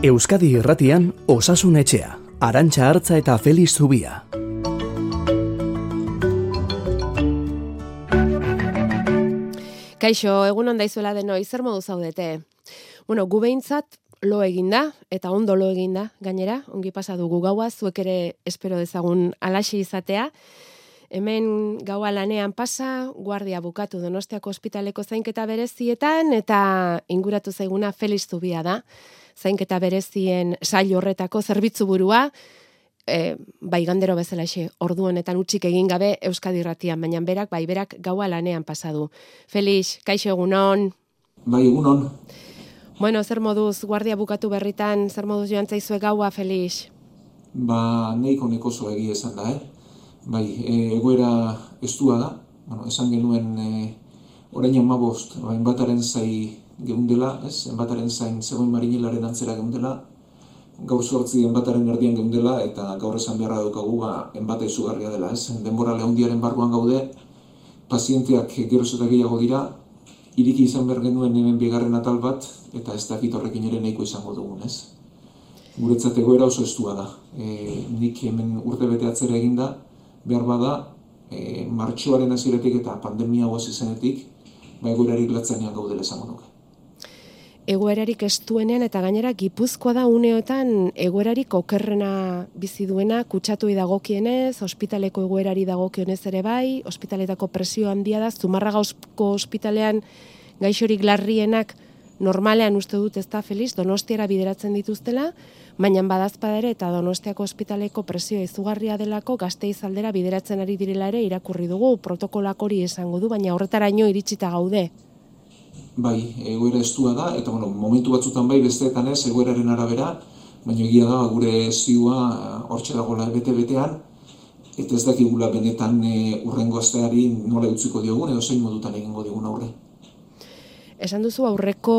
Euskadi Irratian Osasun Etxea, Arantxa Artza eta Feliz Zubia. Kaixo, egun onda izuela deno, zer modu zaudete? Bueno, gu behintzat lo eginda, eta ondo lo eginda, gainera, ongi pasa dugu gaua, zuek ere espero dezagun alaxi izatea. Hemen gaua lanean pasa, guardia bukatu donostiako ospitaleko zainketa berezietan, eta inguratu zaiguna Feliz Zubia da zainketa berezien sail horretako zerbitzu burua, e, bai gandero bezala xe, ordu honetan utxik egin gabe Euskadi Ratian, baina berak, bai berak gaua lanean pasadu. Felix, kaixo egunon? Bai egunon. Bueno, zer moduz, guardia bukatu berritan, zer moduz joan zaizue gaua, Felix? Ba, neiko neko zo egi esan da, eh? Bai, e, egoera estua da, bueno, esan genuen e, orain amabost, bain bataren zai geundela, ez? Enbataren zain zegoen marinelaren antzera geundela, gaur sortzi enbataren erdian geundela, eta gaur esan beharra daukagu, ba, enbata izugarria dela, ez? Denbora lehundiaren barruan gaude, pazienteak gero eta gehiago dira, iriki izan behar genuen hemen bigarren atal bat, eta ez dakit horrekin ere nahiko izango dugun, ez? Guretzat egoera oso estua da. E, nik hemen urte bete atzera eginda, behar bada, e, martxoaren aziretik eta pandemia guaz izenetik, ba egoerarik latzenean gaudela esango nuke egoerarik estuenean eta gainera Gipuzkoa da uneotan egoerarik okerrena bizi duena kutsatu dagokienez, ospitaleko egoerari dagokionez ere bai, ospitaletako presio handia da, Zumarragauzko ospitalean gaixorik larrienak normalean uste dut ez da feliz, donostiara bideratzen dituztela, baina badazpada ere eta donostiako ospitaleko presio izugarria delako gazte izaldera bideratzen ari direla ere irakurri dugu, protokolak hori esango du, baina horretaraino iritsita gaude bai, egoera estua da, eta bueno, momentu batzutan bai besteetan ez, egoeraren arabera, baina egia da, gure zioa hortxe dagoela bete-betean, eta ez dakigula benetan e, urrengo asteari nola utziko diogun, edo zein modutan egingo diogun aurre. Esan duzu aurreko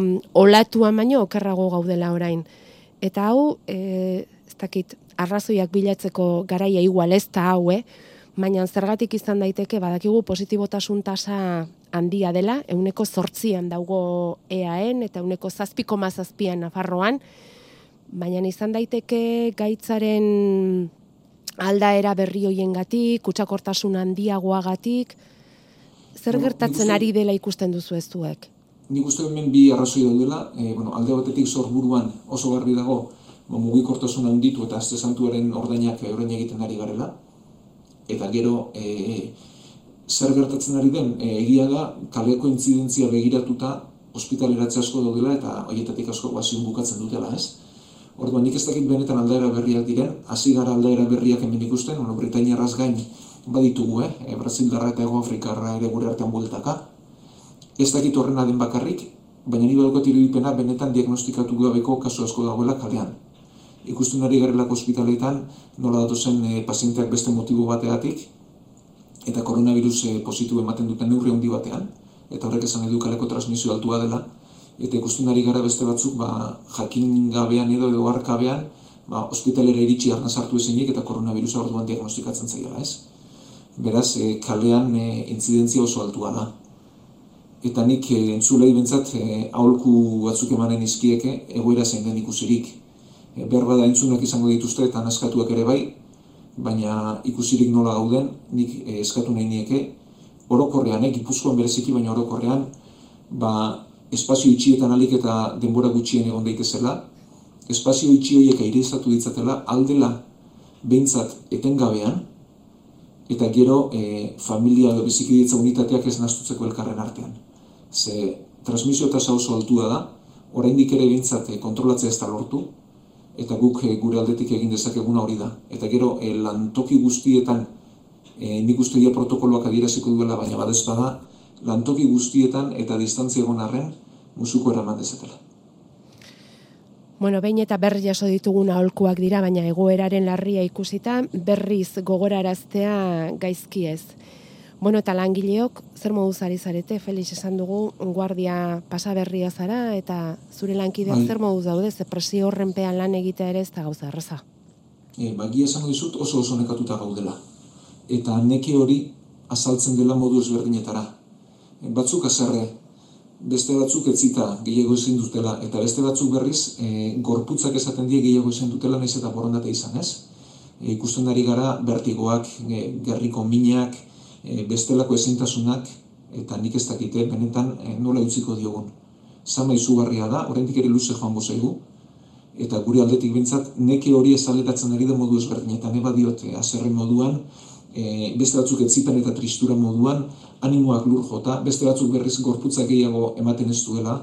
mm, olatua baino okerrago gaudela orain. Eta hau, e, ez dakit, arrazoiak bilatzeko garaia igual ez da hau, eh? baina zergatik izan daiteke badakigu positibotasun tasa handia dela, euneko zortzian daugo EAN eta euneko zazpiko mazazpian Nafarroan, baina izan daiteke gaitzaren aldaera berri hoien gatik, kutsakortasun handiagoagatik, zer gertatzen ari dela ikusten duzu ez duek? Nik uste hemen bi arrazoi daudela, e, bueno, alde batetik zorburuan oso garbi dago, ba, mugikortasun handitu eta azte santuaren ordainak orain egiten ari garela, eta gero e, zer gertatzen ari den e, egia da kaleko intzidentzia begiratuta ospitaleratze asko daudela eta horietatik asko bazion bukatzen dutela, ez? Orduan, nik ez dakit benetan aldaera berriak diren, hasi gara aldaera berriak hemen ikusten, bueno, Britainia gain baditugu, eh? E, Brasildarra eta Ego Afrikarra ere gure artean bueltaka. Ez dakit horrena den bakarrik, baina nire badukat irudipena benetan diagnostikatu gabeko kasu asko dagoela kalean ikusten ari garelako ospitaletan nola datu zen e, pazienteak beste motibo bateatik eta koronavirus e, positu ematen duten neurri handi batean eta horrek esan edu kaleko transmisio altua dela eta ikusten ari gara beste batzuk ba, jakin gabean edo edo harkabean ba, ospitalera iritsi arna sartu ezinik eta koronavirusa orduan diagnostikatzen zaila ez? Beraz e, kalean e, intzidentzia oso altua da. Eta nik e, entzulei bentsat e, aholku batzuk emanen izkieke egoera zein den ikusirik. E, behar bada entzunak izango dituzte eta naskatuak ere bai, baina ikusirik nola gauden, nik e, eskatu nahi nieke, orokorrean, eh, gipuzkoan bereziki, baina orokorrean, ba, espazio itxietan alik eta denbora gutxien egon daitezela, espazio itxi horiek aireizatu ditzatela, aldela behintzat etengabean, eta gero e, familia edo biziki ditza unitateak ez nastutzeko elkarren artean. Ze transmisio tasa oso altua da, oraindik ere behintzat e, kontrolatzea ez da lortu, eta guk e, gure aldetik egin dezakeguna hori da. Eta gero, e, lantoki guztietan, e, nik uste dira protokoloak adieraziko duela, baina badez bada, lantoki guztietan eta distantzia egon arren, musuko eraman dezatela. Bueno, behin eta berri jaso dituguna aholkuak dira, baina egoeraren larria ikusita, berriz gogoraraztea gaizki ez. Bueno, eta langileok, zer modu zari zarete, Felix esan dugu, guardia pasaberria zara, eta zure lankidea bai. zer modu daude, ze presio horrenpean lan egitea ere ez da gauza erraza. E, bagia esango dizut oso oso nekatuta gaudela. Eta neke hori azaltzen dela modu ezberdinetara. E, batzuk azerre, beste batzuk etzita gehiago ezin dutela, eta beste batzuk berriz e, gorputzak esaten die gehiago ezin dutela nahiz eta borondate izan, ez? E, ikusten ari gara bertigoak, e, gerriko minak, e, bestelako ezintasunak, eta nik ez dakite benetan e, nola utziko diogun. Zama izugarria da, oraindik ere luze joango zaigu, eta gure aldetik bintzat, neke hori ezaletatzen ari da modu ezberdin, eta neba diote, azerren moduan, e, beste batzuk etzipen eta tristura moduan, animoak lur jota, beste batzuk berriz gorputzak gehiago ematen ez duela,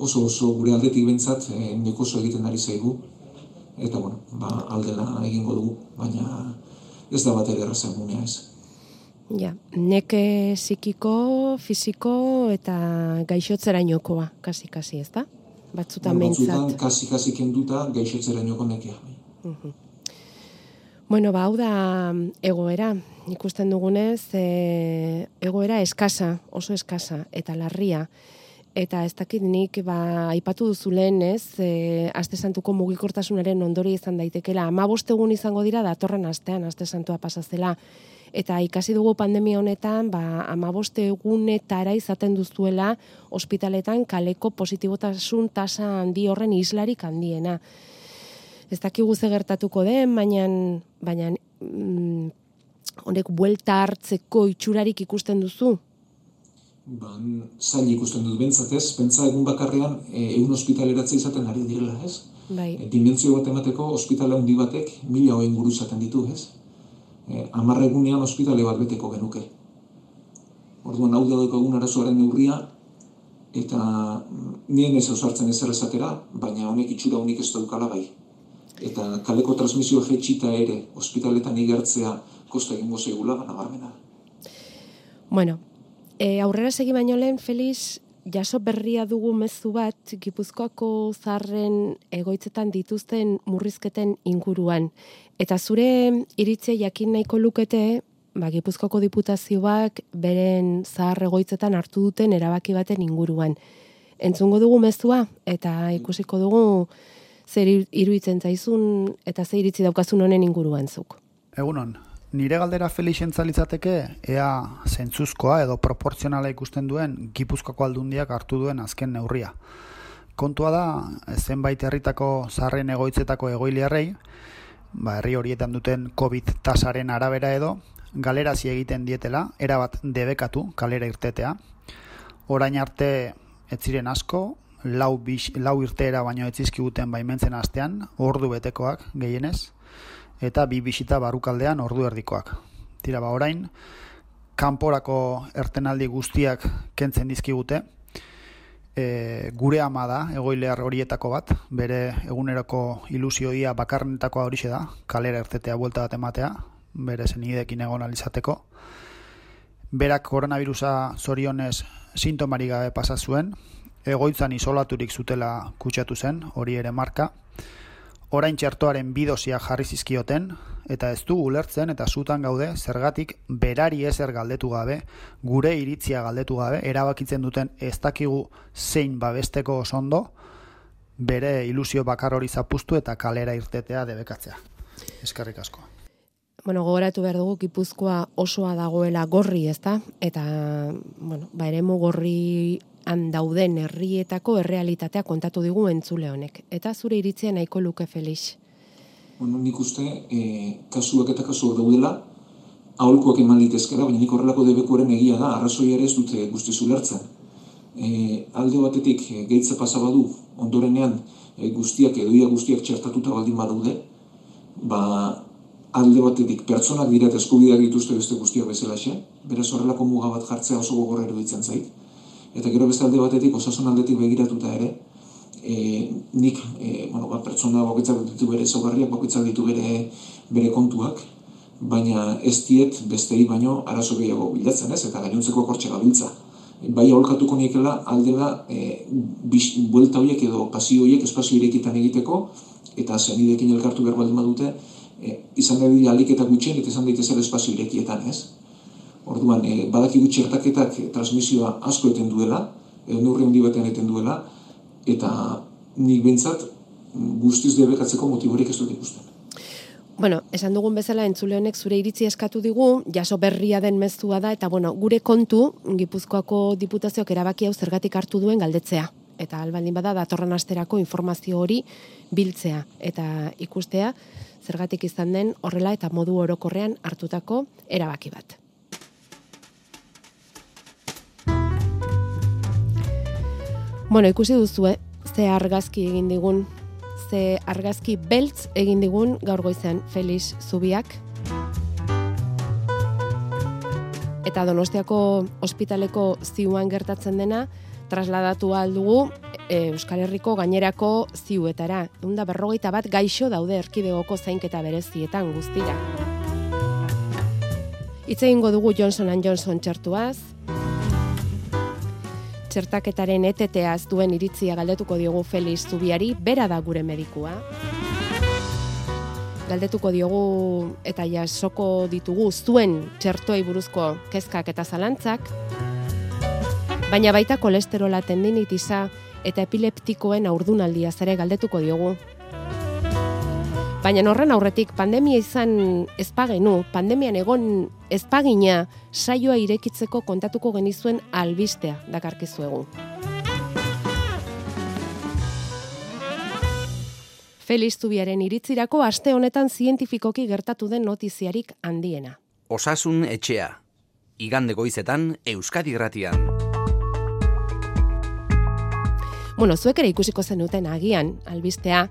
oso oso gure aldetik bentsat e, nik oso egiten ari zaigu, eta bueno, ba, aldela egingo dugu, baina ez da bat ere errazen ez. Ja, neke psikiko, fisiko eta gaixotzera inokoa, kasi-kasi, ez da? Batzutan behintzat. Kasi-kasi kenduta gaixotzera inoko nekea. Uh Bueno, ba, hau da mm, egoera, ikusten dugunez, e, egoera eskasa, oso eskasa, eta larria. Eta ez dakit nik, ba, aipatu duzu lehen, ez, e, aste santuko mugikortasunaren ondori izan daitekela. Ama egun izango dira, datorren astean, aste santua pasazela. Eta ikasi dugu pandemia honetan, ba, ama egunetara izaten duzuela, ospitaletan kaleko positibotasun tasa handi horren islarik handiena ez dakigu ze gertatuko den, baina baina mm, honek buelta hartzeko itxurarik ikusten duzu? Ba, zail ikusten dut bentsat ez, pentsa egun bakarrean e, egun ospitaleratze izaten ari direla ez. Bai. E, dimentsio bat emateko ospitale handi batek mila hoen guru izaten ditu ez. E, amarra egunean ospitale bat beteko genuke. Orduan hau da egun arazoaren neurria, eta mm, nien ez ausartzen ezer esatera, baina honek itxura honik ez daukala bai eta kaleko transmisio jetxita ere ospitaletan igertzea kosta egingo zeigula nabarmena. Bueno, e, aurrera segi baino lehen, Feliz, jaso berria dugu mezu bat, Gipuzkoako zarren egoitzetan dituzten murrizketen inguruan. Eta zure iritze jakin nahiko lukete, ba, Gipuzkoako diputazioak beren zahar egoitzetan hartu duten erabaki baten inguruan. Entzungo dugu mezua, eta ikusiko dugu zer iruditzen zaizun eta zer iritzi daukazun honen inguruan zuk. Egunon, nire galdera Felixen litzateke ea zentzuzkoa edo proportzionala ikusten duen Gipuzkoako aldundiak hartu duen azken neurria. Kontua da, zenbait herritako zarren egoitzetako egoiliarrei, ba, herri horietan duten COVID tasaren arabera edo, galerazi egiten dietela, erabat debekatu kalera irtetea. Orain arte ez ziren asko, lau, bis, lau irteera baino etzizkiguten baimentzen astean, ordu betekoak gehienez, eta bi bisita barukaldean ordu erdikoak. Tira ba orain, kanporako ertenaldi guztiak kentzen dizkigute, e, gure ama da, egoilear horietako bat, bere eguneroko ilusioia bakarnetako horixe da, kalera ertetea buelta bat ematea, bere zenidekin egon alizateko. Berak koronavirusa zorionez sintomari gabe pasazuen, egoitzan isolaturik zutela kutsatu zen, hori ere marka. Orain txertoaren bidosia jarri zizkioten, eta ez du ulertzen eta zutan gaude zergatik berari ezer galdetu gabe, gure iritzia galdetu gabe, erabakitzen duten ez dakigu zein babesteko osondo, bere ilusio bakar hori zapustu eta kalera irtetea debekatzea. Eskerrik asko. Bueno, gogoratu behar dugu, Gipuzkoa osoa dagoela gorri, ezta? Eta, bueno, ba, eremu gorri han dauden herrietako errealitatea kontatu digu entzule honek. Eta zure iritzia nahiko luke Felix. Bueno, nik uste, e, kasuak eta kasuak daudela, aholkoak eman litezkera, baina nik horrelako debekuaren egia da, arrazoi ere ez dute guzti zulertzen. E, alde batetik e, gehitza pasabadu, ondorenean e, guztiak edo ia guztiak txertatuta baldin badaude, ba, alde batetik pertsonak dira eta eskubideak dituzte beste guztiak bezala xe, beraz horrelako muga bat jartzea oso gogorra eruditzen zait eta gero beste alde batetik osasun aldetik begiratuta ere e, nik e, bueno, ba, pertsona bakoitzak ditu bere zogarriak bakoitzak ditu bere bere kontuak baina ez diet bestei baino arazo gehiago bilatzen ez? Eta gainontzeko kortxe gabiltza. Bai aholkatuko niekela aldela e, bis, buelta horiek edo pasio horiek espazio irekitan egiteko eta zenidekin elkartu behar baldin badute e, izan da alik eta gutxen eta izan daitezen espazio irekietan ez Orduan, e, badakigu txertaketak transmisioa asko eten duela, edo neurri handi batean eten duela, eta nik bintzat guztiz debekatzeko motiborik ez dut ikusten. Bueno, esan dugun bezala entzule honek zure iritzi eskatu digu, jaso berria den mezua da, eta bueno, gure kontu, Gipuzkoako diputazioak erabaki hau zergatik hartu duen galdetzea. Eta albaldin bada, datorren asterako informazio hori biltzea. Eta ikustea, zergatik izan den horrela eta modu orokorrean hartutako erabaki bat. Bueno, ikusi duzue, ze argazki egin digun ze argazki beltz egin digun gaur goizean Felix Zubiak. Eta Donostiako ospitaleko ziuan gertatzen dena, trasladatu aldugu e, Euskal Herriko gainerako ziuetara. Eunda berrogeita bat gaixo daude erkidegoko zainketa berezietan guztira. Itze egingo dugu Johnson Johnson txertuaz, txertaketaren eteteaz duen iritzia galdetuko diogu Felix Zubiari, bera da gure medikua. Galdetuko diogu eta jasoko ditugu zuen txertoei buruzko kezkak eta zalantzak, baina baita kolesterola tendinitiza eta epileptikoen aurdunaldia zere galdetuko diogu. Baina horren aurretik pandemia izan ezpagenu, pandemian egon ezpagina saioa irekitzeko kontatuko genizuen albistea dakarkizuegu. Feliz Zubiaren iritzirako aste honetan zientifikoki gertatu den notiziarik handiena. Osasun etxea. Igande goizetan Euskadi Gratian. Bueno, zuek ere ikusiko zenuten agian, albistea,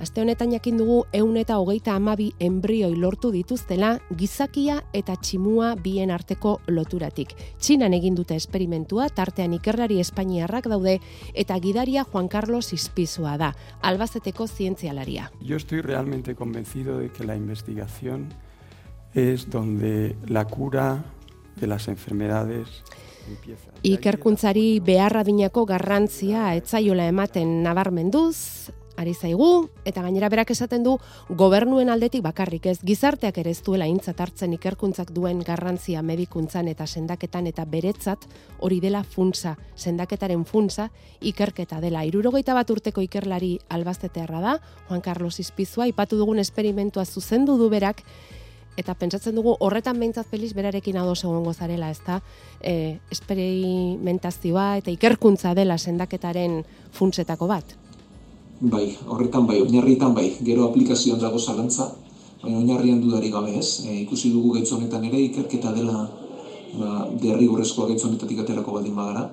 Aste honetan jakin dugu eun eta hogeita amabi embrioi lortu dituztela gizakia eta tximua bien arteko loturatik. Txinan egin dute esperimentua, tartean ikerlari espainiarrak daude eta gidaria Juan Carlos Ispizua da, albazeteko zientzialaria. Yo estoy realmente convencido de que la investigación es donde la cura de las enfermedades empieza. Ikerkuntzari beharra dinako garrantzia etzaiola ematen nabarmenduz, ari zaigu, eta gainera berak esaten du gobernuen aldetik bakarrik ez, gizarteak ere ez duela intzat hartzen ikerkuntzak duen garrantzia medikuntzan eta sendaketan eta beretzat hori dela funtsa, sendaketaren funtsa ikerketa dela. Irurogeita bat urteko ikerlari albaztetearra da, Juan Carlos Izpizua, ipatu dugun esperimentua zuzendu du berak, eta pentsatzen dugu horretan behintzat feliz berarekin ados egongo zarela, ezta? E, esperimentazioa eta ikerkuntza dela sendaketaren funtsetako bat. Bai, horretan bai, oinarrietan bai, gero aplikazioan dago zalantza, baina oinarrian dudari gabe ez. E, ikusi dugu gaitz honetan ere, ikerketa dela ba, derrigorrezkoa gaitz honetatik aterako baldin bagara.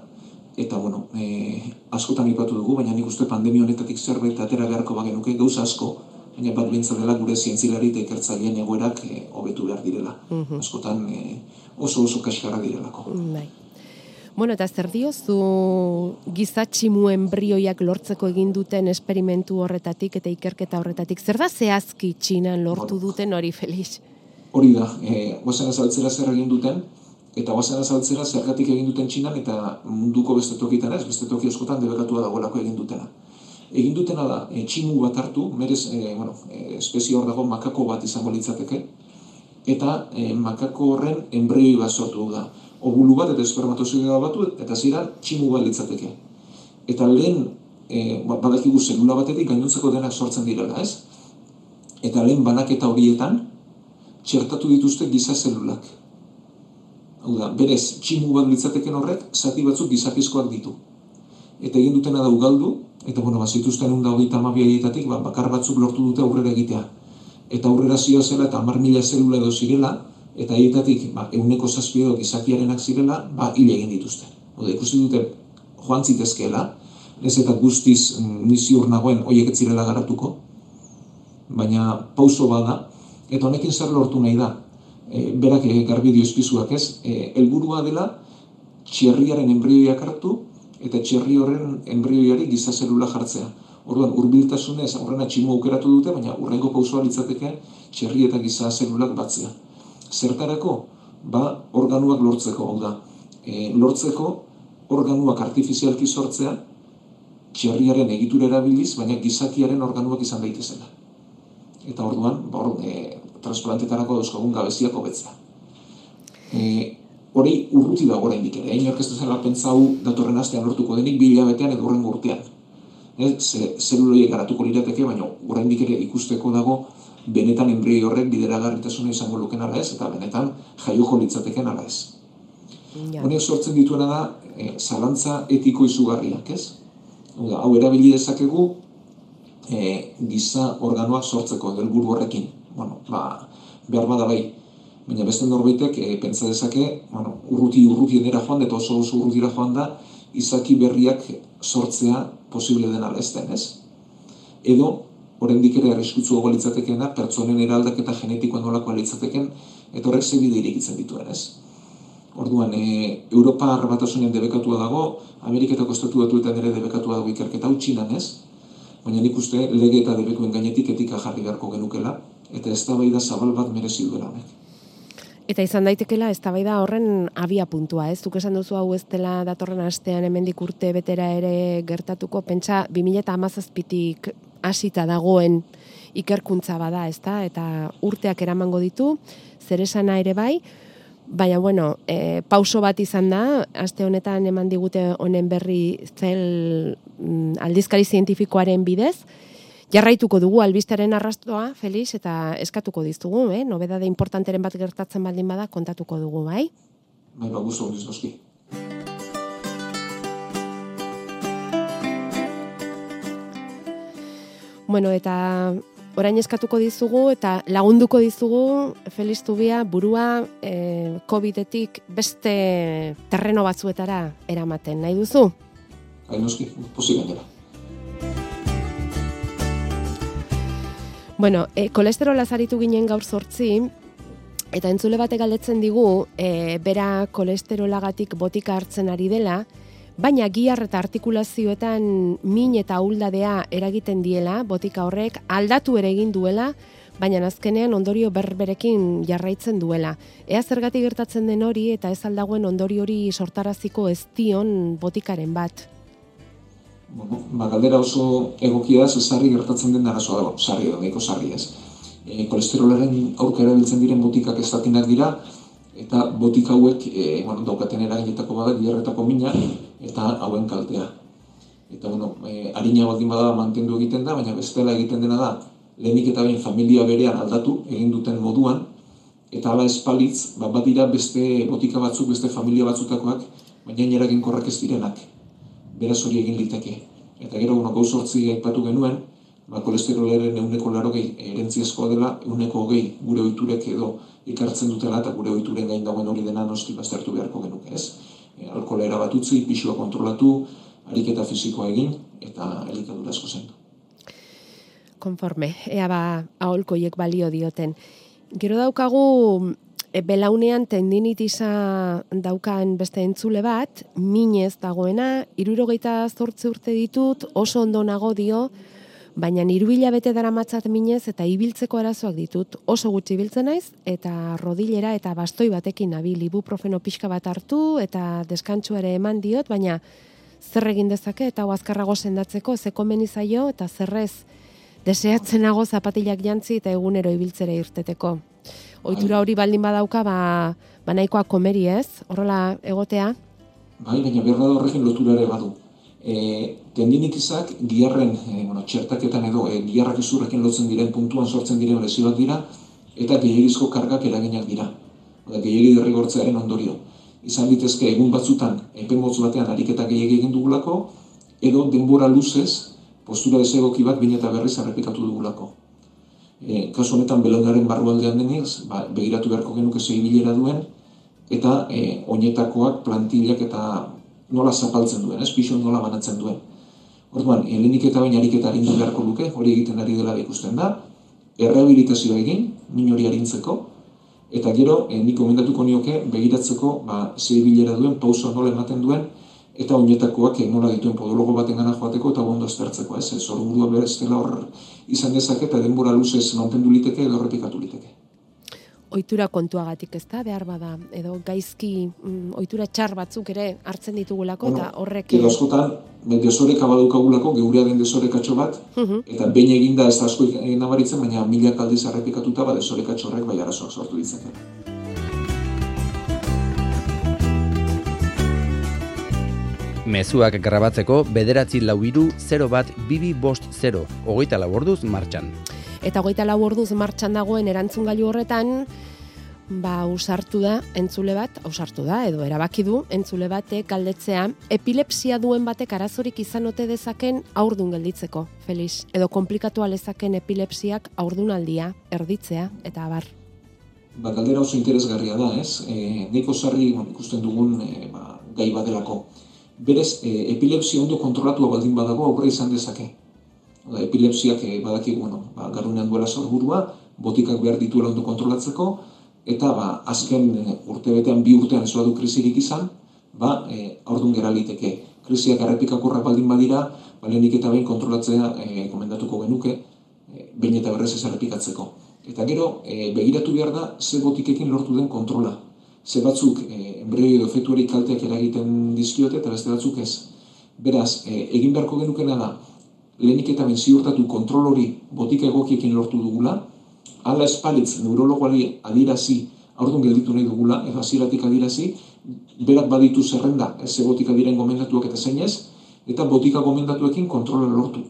Eta, bueno, e, askotan ipatu dugu, baina nik uste pandemia honetatik zerbait atera beharko bagenuke, gauza asko, baina bat bintza dela gure zientzilari eta ikertzailean egoerak e, hobetu behar direla. Mhm. Askotan e, oso oso kaskarra direlako. Bai. Bueno, eta zer diozu gizatximu embrioiak lortzeko egin duten esperimentu horretatik eta ikerketa horretatik? Zer da zehazki txinan lortu duten hori, Felix? Hori da, e, guazen azaltzera zer egin duten, eta guazen azaltzera zergatik egin duten txinan, eta munduko beste tokitan ez, beste toki askotan debekatua dagoelako egin dutena. Egin dutena da, e, tximu bat hartu, merez, e, bueno, e, espezio hor dago makako bat izango litzateke, eta e, makako horren embrioi bat sortu da obulu bat eta espermatozoidea batu eta zira tximu bat litzateke. Eta lehen e, badakigu zelula batetik gainontzeko denak sortzen direla, ez? Eta lehen banaketa horietan txertatu dituzte giza zelulak. Hau da, berez, tximu bat litzateken horrek, zati batzuk gizakizkoak ditu. Eta egin dutena da ugaldu, eta bueno, bazituzten unda hogeita amabiaietatik, ba, bakar batzuk lortu dute aurrera egitea. Eta aurrera zio zela eta amar mila zelula edo zirela, eta haietatik ba, euneko zazpiedo gizakiarenak zirela, ba, hile egin dituzte. Oda, ikusi dute joan zitezkeela, ez eta guztiz mm, nizi nagoen oiek ez zirela garatuko, baina pauso bada, eta honekin zer lortu nahi da, e, berak garbi diozpizuak ez, e, elburua dela txerriaren embrioiak hartu, eta txerri horren embrioiari giza zelula jartzea. Orduan, urbiltasunez, horrena tximu aukeratu dute, baina urrengo pausoa litzateke txerri eta giza zelulak batzea zertarako? Ba organuak lortzeko hau da. E, lortzeko organuak artifizialki sortzea txerriaren egitura erabiliz baina gizakiaren organuak izan daitezela. Eta orduan ba or, e, transplantetarako dauzkagun gabeziak hobetzea. E, hori urruti da gora indik ere, inork ez duzela pentsau datorren astean lortuko denik bila betean edo urrengo urtean. E, ze, zeluloiek garatuko lirateke, baina gora ere ikusteko dago benetan enbrio horrek bideragarritasuna izango luken ala ez, eta benetan jaioko litzateken ala ez. Ja. Honek sortzen dituena da, e, zalantza etiko izugarriak, ez? Hau da, hau erabili dezakegu e, giza organoak sortzeko helburu horrekin. Bueno, ba, behar bada bai, baina beste norbaitek e, pentsa dezake, bueno, urruti urrutienera joan, eta oso oso urrutira joan da, izaki berriak sortzea posible den ala ez den, ez? Edo, oraindik ere arriskutsu gogo litzatekeena, pertsonen eraldaketa genetikoa nolakoa litzateken, eta horrek ze bide irekitzen dituen, ez? Orduan, e, Europa batasunen debekatua dago, Ameriketako estatu batuetan ere debekatua dago ikerketa hau txinan ez, baina nik uste lege eta debekuen gainetik etika jarri beharko genukela, eta ez da zabal bat merezi duela honek. Eta izan daitekela eztabaida horren abia puntua, ez? Zuk esan duzu hau ez dela datorren astean hemendik urte betera ere gertatuko, pentsa 2017tik hasita dagoen ikerkuntza bada, ezta? Eta urteak eramango ditu, zer esana ere bai, Baina, bueno, e, pauso bat izan da, aste honetan eman digute honen berri zel mm, aldizkari zientifikoaren bidez, jarraituko dugu albistaren arrastoa, Felix, eta eskatuko diztugu, eh? nobedade importanteren bat gertatzen baldin bada, kontatuko dugu, bai? Bai, ba, guztu, guztu, Bueno, eta orain eskatuko dizugu eta lagunduko dizugu Felix Tubia burua e, Covidetik beste terreno batzuetara eramaten. Nahi duzu? Bai, noski, posible Bueno, e, kolesterola zaritu ginen gaur sortzi, eta entzule bate galdetzen digu, e, bera kolesterolagatik botika hartzen ari dela, baina giar eta artikulazioetan min eta uldadea eragiten diela, botika horrek aldatu ere egin duela, baina azkenean ondorio berberekin jarraitzen duela. Ea zergatik gertatzen den hori eta ez aldagoen ondorio hori sortaraziko ez dion botikaren bat. Bueno, ba, galdera oso egokia da, sarri gertatzen den arazoa dago, sarri edo, nahiko sarri ez. E, kolesterolaren aurka erabiltzen diren botikak ez dira, eta botik hauek e, bueno, daukaten eraginetako bada diarretako mina eta hauen kaltea. Eta bueno, e, harina baldin bada mantendu egiten da, baina bestela egiten dena da lehenik eta behin familia berean aldatu egin duten moduan eta hala espalitz, bat bat dira beste botika batzuk, beste familia batzutakoak, baina eragin korrak ez direnak. Beraz hori egin liteke. Eta gero, bueno, gauz hortzi aipatu genuen, ba, kolesterolaren euneko laro gehi erentziezkoa dela, euneko gehi gure oiturek edo ikartzen dutela eta gure ohituren gain dagoen hori dena noski baztertu beharko genuke, ez? E, alkola erabatutzi, pisua kontrolatu, ariketa fisikoa egin eta elikadura asko zen. Konforme, ea ba aholkoiek balio dioten. Gero daukagu e, belaunean tendinitisa daukan beste entzule bat, minez dagoena, irurogeita zortze urte ditut, oso ondo nago dio, baina irubila bete dara matzat minez eta ibiltzeko arazoak ditut. Oso gutxi ibiltzen naiz eta rodilera eta bastoi batekin nabil ibuprofeno pixka bat hartu eta deskantsu ere eman diot, baina zer egin dezake eta azkarrago sendatzeko ze komeni zaio eta zerrez deseatzenago zapatilak jantzi eta egunero ibiltzere irteteko. Ohitura hori baldin badauka, ba, ba nahikoa komeri ez, horrela egotea. Bai, baina berra da horrekin lotura ere badu e, tendinikizak giarren e, bueno, txertaketan edo e, giarrak izurrekin lotzen diren puntuan sortzen diren lesioak dira eta gehiagizko kargak eraginak dira. Oda, gehiagi derrigortzearen ondorio. Izan bitezke egun batzutan epen motz batean ariketa gehiagi egin dugulako edo denbora luzez postura desegoki bat bine eta berriz errepikatu dugulako. E, kasu honetan belaunaren barrualdean deniz, ba, begiratu beharko genuke zei bilera duen, eta e, oinetakoak, plantillak eta nola zapaltzen duen, ez, pixo nola banatzen duen. Orduan, helenik eta baina ariketa harindu beharko luke, hori egiten ari dela ikusten da, errehabilitazioa egin, min hori harintzeko, eta gero, eh, nik komendatuko nioke, begiratzeko, ba, zei bilera duen, pausoa nola ematen duen, eta oinetakoak eh, nola dituen podologo baten gana joateko, eta bondo estertzeko, ez, ez, hor burua hor izan dezake, eta denbora luzez mantendu liteke edo repikatu liteke ohitura kontuagatik, ezta? Behar bada edo gaizki mm, ohitura txar batzuk ere hartzen ditugulako eta horrek Edo askotan desoreka badukagulako geurea den desorekatxo bat eta behin eginda ez da asko nabaritzen baina mila aldiz errepikatuta ba desorekatxo horrek bai arazoak sortu ditzake. Mezuak grabatzeko bederatzi lau iru 0 bat bibi bost 0, hogeita laborduz martxan. Eta hogeita lau orduz martxan dagoen erantzun gailu horretan, ba, usartu da entzule bat, ausartu da, edo erabaki du entzule batek galdetzea, epilepsia duen batek arazorik izan ote dezaken aurdun gelditzeko, Felix, edo komplikatu alezaken epilepsiak aurdunaldia, erditzea, eta abar. Ba, galdera oso interesgarria da, ez? E, Neiko sarri bon, ikusten dugun e, ba, gai badelako. Berez, e, epilepsia ondo kontrolatua baldin badago aurre izan dezake. Oda, epilepsiak e, badaki, bueno, ba, garunean duela sorburua, botikak behar dituela ondo kontrolatzeko, eta ba, azken e, urtebetean bi urtean ez du krisirik izan, ba, e, aurdun gera. Krisiak errepikakorra baldin badira, ba, lehenik eta behin kontrolatzea e, komendatuko genuke, e, behin eta berrez ez errepikatzeko. Eta gero, e, begiratu behar da, ze botikekin lortu den kontrola. Ze batzuk, e, embrioi edo fetuari kalteak eragiten dizkiote, eta beste batzuk ez. Beraz, e, egin beharko genukena da, lehenik eta ben ziurtatu kontrol hori botika egokiekin lortu dugula, ala espalitz neurologoari adirazi aurdun gelditu nahi dugula, edo aziratik adirazi, berak baditu zerrenda, ez ze botika diren gomendatuak eta zeinez, eta botika gomendatuekin kontrola lortu.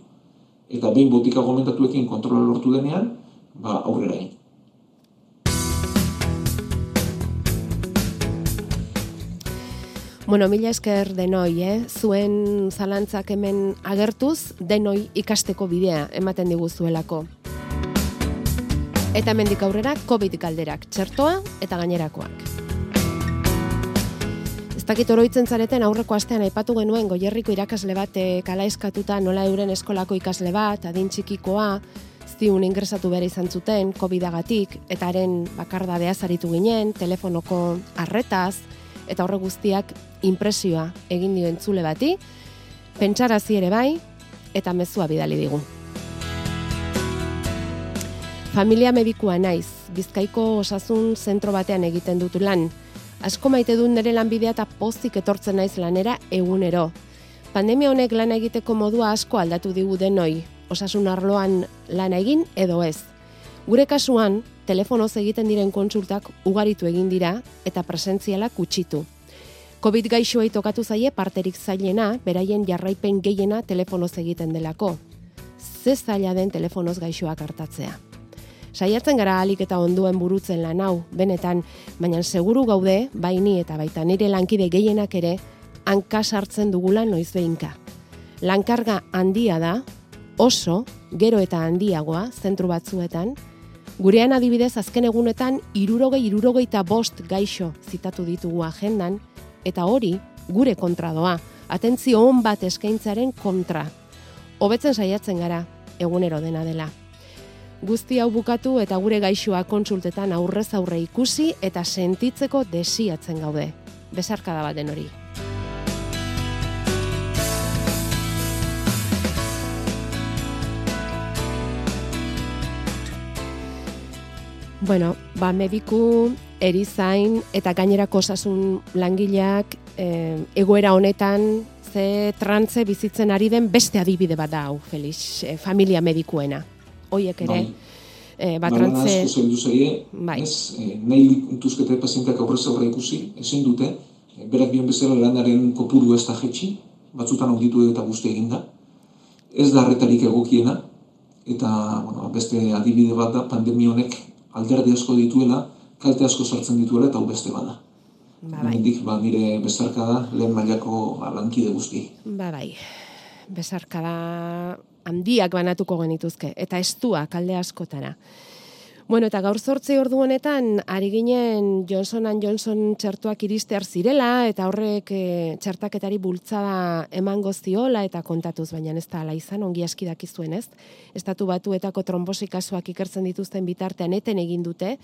Eta behin botika gomendatuekin kontrola lortu denean, ba, aurrera egin. Bueno, mila esker denoi, eh? zuen zalantzak hemen agertuz, denoi ikasteko bidea ematen diguzuelako. Eta mendik aurrera, COVID galderak, txertoa eta gainerakoak. Ez dakit oroitzen zareten aurreko astean aipatu genuen goierriko irakasle bat kala eskatuta nola euren eskolako ikasle bat, adin txikikoa, ziun ingresatu behar izan zuten COVID-agatik, eta haren bakarda behazaritu ginen, telefonoko arretaz, eta horre guztiak impresioa egin dio entzule bati, pentsarazi ere bai, eta mezua bidali digu. Familia medikua naiz, bizkaiko osasun zentro batean egiten dut lan. Asko maite dut nire lanbidea eta pozik etortzen naiz lanera egunero. Pandemia honek lan egiteko modua asko aldatu digu denoi, osasun arloan lan egin edo ez. Gure kasuan, telefonoz egiten diren kontsultak ugaritu egin dira eta presentziala kutsitu. COVID gaixoei tokatu zaie parterik zailena, beraien jarraipen gehiena telefonoz egiten delako. Ze zaila den telefonoz gaixoak hartatzea. Saiatzen gara alik eta onduen burutzen lan hau, benetan, baina seguru gaude, baini eta baita nire lankide gehienak ere, hanka sartzen dugula noiz behinka. Lankarga handia da, oso, gero eta handiagoa, zentru batzuetan, gurean adibidez azken egunetan irurogei irurogei eta bost gaixo zitatu ditugu agendan, eta hori gure kontra doa, atentzio hon bat eskaintzaren kontra. Hobetzen saiatzen gara, egunero dena dela. Guzti hau bukatu eta gure gaixoa kontsultetan aurrez aurre ikusi eta sentitzeko desiatzen gaude. Besarkada baten hori. Bueno, ba, mediku, erizain eta gainerako osasun langileak eh, egoera honetan ze trantze bizitzen ari den beste adibide bat da hau, Felix, eh, familia medikuena. Hoiek ere, Bai. eh, ba, Ba, trantze... Bai. ez, e, nahi untuzkete pazienteak aurrez aurre ikusi, ezin dute, e, berak bion bezala lanaren kopuru ez da jetxi, batzutan onditu eta guzti egin da. Ez da arretarik egokiena, eta bueno, beste adibide bat da, pandemia honek alderdi asko dituela, kalte asko sartzen dituela eta hau beste bada. Ba, bai. Hemendik, ba, nire bezarka da, lehen mailako ba, lankide guzti. Ba bai, besarkada handiak banatuko genituzke, eta estuak alde askotara. Bueno, eta gaur zortzi ordu honetan, ari ginen Johnson Johnson txertuak iristear zirela, eta horrek e, txertaketari bultzada emango ziola eta kontatuz, baina ez da ala izan, ongi aski dakizuen ez. Estatu batuetako trombosi kasuak ikertzen dituzten bitartean eten egin dute,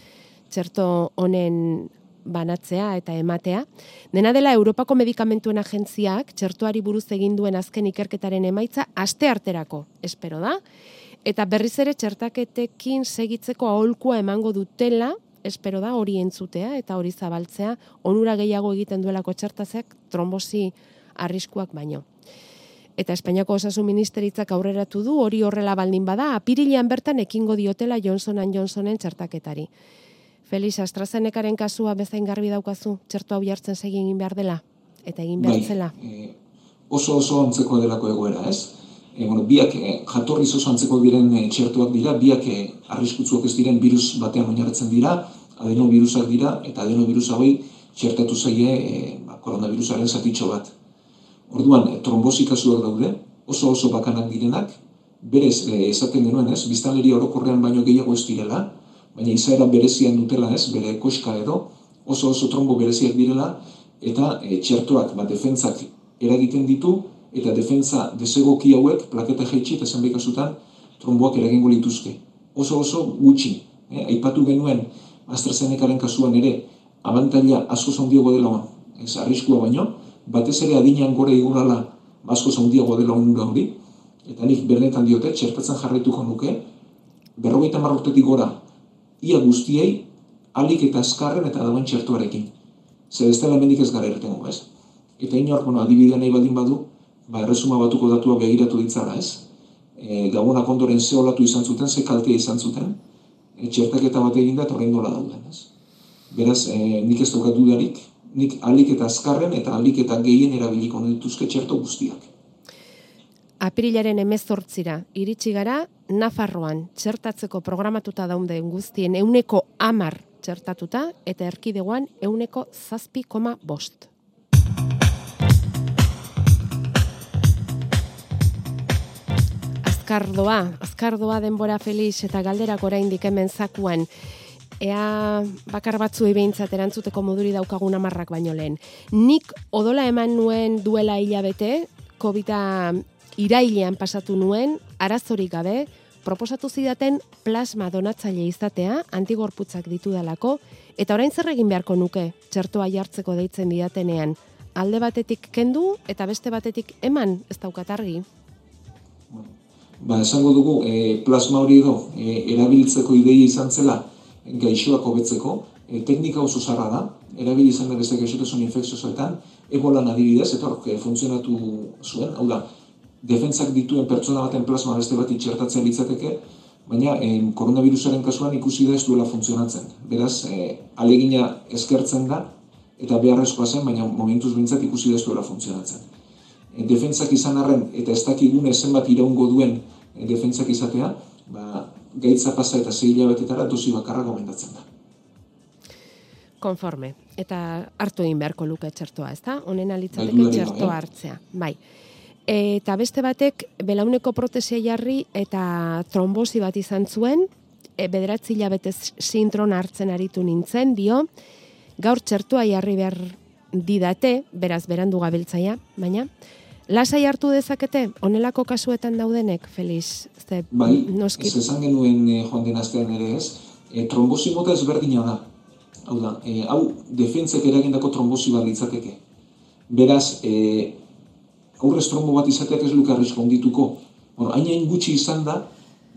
txerto honen banatzea eta ematea. Dena dela Europako Medikamentuen Agentziak txertuari buruz egin duen azken ikerketaren emaitza aste arterako, espero da. Eta berriz ere txertaketekin segitzeko aholkua emango dutela, espero da hori entzutea eta hori zabaltzea, onura gehiago egiten duelako txertazeak trombosi arriskuak baino. Eta Espainiako Osasun Ministeritzak aurreratu du hori horrela baldin bada, apirilean bertan ekingo diotela Johnson Johnsonen txertaketari. Felix AstraZenecaren kasua bezain garbi daukazu, txertu hau jartzen segin egin behar dela, eta egin behar zela. e, oso oso antzeko delako egoera, ez? E, bueno, biak e, jatorri oso antzeko diren e, txertoak dira, biak e, arriskutzuak ez diren virus batean oinarritzen dira, adenovirusak dira, eta adenovirus hauei txertatu zaie e, ba, koronavirusaren zatitxo bat. Orduan, e, trombosi kasuak daude, oso oso bakanak direnak, berez, e, esaten genuen ez, biztanleri orokorrean baino gehiago ez direla, baina izaera berezian dutela ez, bere koska edo, oso oso trombo bereziak direla, eta e, txertoak, ba, defentzak eragiten ditu, eta defentza desegoki hauek, plaketa jaitsi eta zenbait kasutan, tromboak eragingo lituzke. Oso oso gutxi. Eh? Aipatu genuen AstraZenecaren kasuan ere, abantaila asko zaundiago dela, ez arriskua baino, batez ere adinean gore igurala asko zaundiago dela onura hori, eta nik bernetan diote, txertatzen jarraituko nuke, berrogeita marrortetik gora, ia guztiei, alik eta azkarren eta dauen txertuarekin. Zer ez dela mendik ez gara erretengo, ez? Eta inork, bueno, adibidea nahi baldin badu, ba, erresuma batuko datua begiratu ditzara, ez? E, Gabonak ondoren ze olatu izan zuten, ze kaltea izan zuten, e, txertaketa bat eginda eta horrein dola dauden, ez? Beraz, e, nik ez daukat dudarik, nik alik eta azkarren eta alik eta gehien erabiliko dituzke txerto guztiak. Apirilaren emezortzira, iritsi gara, Nafarroan txertatzeko programatuta daunde guztien euneko amar txertatuta eta erkidegoan euneko zazpi koma bost. azkardoa, azkardoa denbora felix eta galderak oraindik hemen zakuan. Ea bakar batzuei behintzat erantzuteko moduri daukagun amarrak baino lehen. Nik odola eman nuen duela hilabete, covid irailean pasatu nuen, arazorik gabe, proposatu zidaten plasma donatzaile izatea, antigorputzak ditu dalako, eta orain zer egin beharko nuke, txertoa jartzeko deitzen didatenean, alde batetik kendu eta beste batetik eman ez daukatargi ba, esango dugu e, plasma hori edo e, erabiltzeko ideia izan zela gaixoak hobetzeko, e, teknika oso zarra da, erabili izan da beste gaixotasun infekziosoetan, ebolan adibidez, eta hor, e, funtzionatu zuen, hau da, defentzak dituen pertsona baten plasma beste bat itxertatzen litzateke, baina e, koronavirusaren kasuan ikusi da ez duela funtzionatzen. Beraz, e, alegina eskertzen da, eta beharrezkoa zen, baina momentuz bintzat ikusi da ez duela funtzionatzen defentzak izan arren eta ez dakigune zenbat iraungo duen eh, defentzak izatea, ba, gaitza pasa eta zei hilabetetara dosi bakarra gomendatzen da. Konforme. Eta hartu egin beharko luke txertoa, ezta? Honen alitzateke bai, txertoa eh? hartzea. Bai. Eta beste batek, belauneko protesia jarri eta trombosi bat izan zuen, e, bederatzi hilabetez sintron hartzen aritu nintzen, dio, gaur txertoa jarri behar didate, beraz berandu gabiltzaia, baina, Lasai hartu dezakete, onelako kasuetan daudenek, Feliz? Ze, bai, noski... ez esan genuen eh, joan den astean ere ez, e, trombosi mota ezberdina da. Hau da, e, hau defentzek eragindako trombosi bat litzateke. Beraz, e, aurrez trombo bat izateak ez luke arrisko ondituko. Bueno, hain gutxi izan da,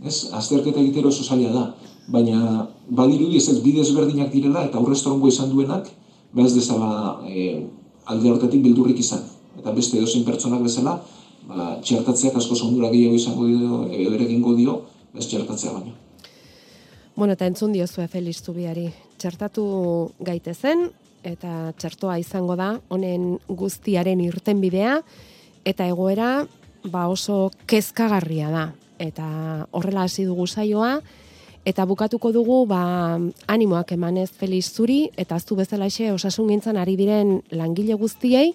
ez, azterketa egitero oso zaila da. Baina, badiru ez ez bide ezberdinak direla eta aurrez trombo izan duenak, behaz dezala e, alde hortetik bildurrik izan eta beste edozein pertsonak bezala, ba, txertatzeak asko zondura gehiago izango dio, edo ere dio, bez txertatzea baina. Bueno, eta entzun dio zue Felix Zubiari. Txertatu gaite zen, eta txertoa izango da, honen guztiaren irten bidea, eta egoera ba oso kezkagarria da. Eta horrela hasi dugu saioa, eta bukatuko dugu ba, animoak emanez Felix Zuri, eta aztu bezala osasun gintzan ari diren langile guztiei,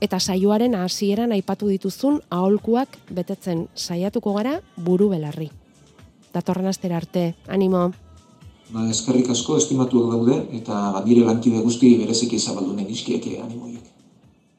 eta saioaren hasieran aipatu dituzun aholkuak betetzen saiatuko gara buru belarri. Datorren astera arte, animo. Ba, eskerrik asko estimatuak daude eta badire lankide guzti bereziki zabaldunen iskieke animoiek.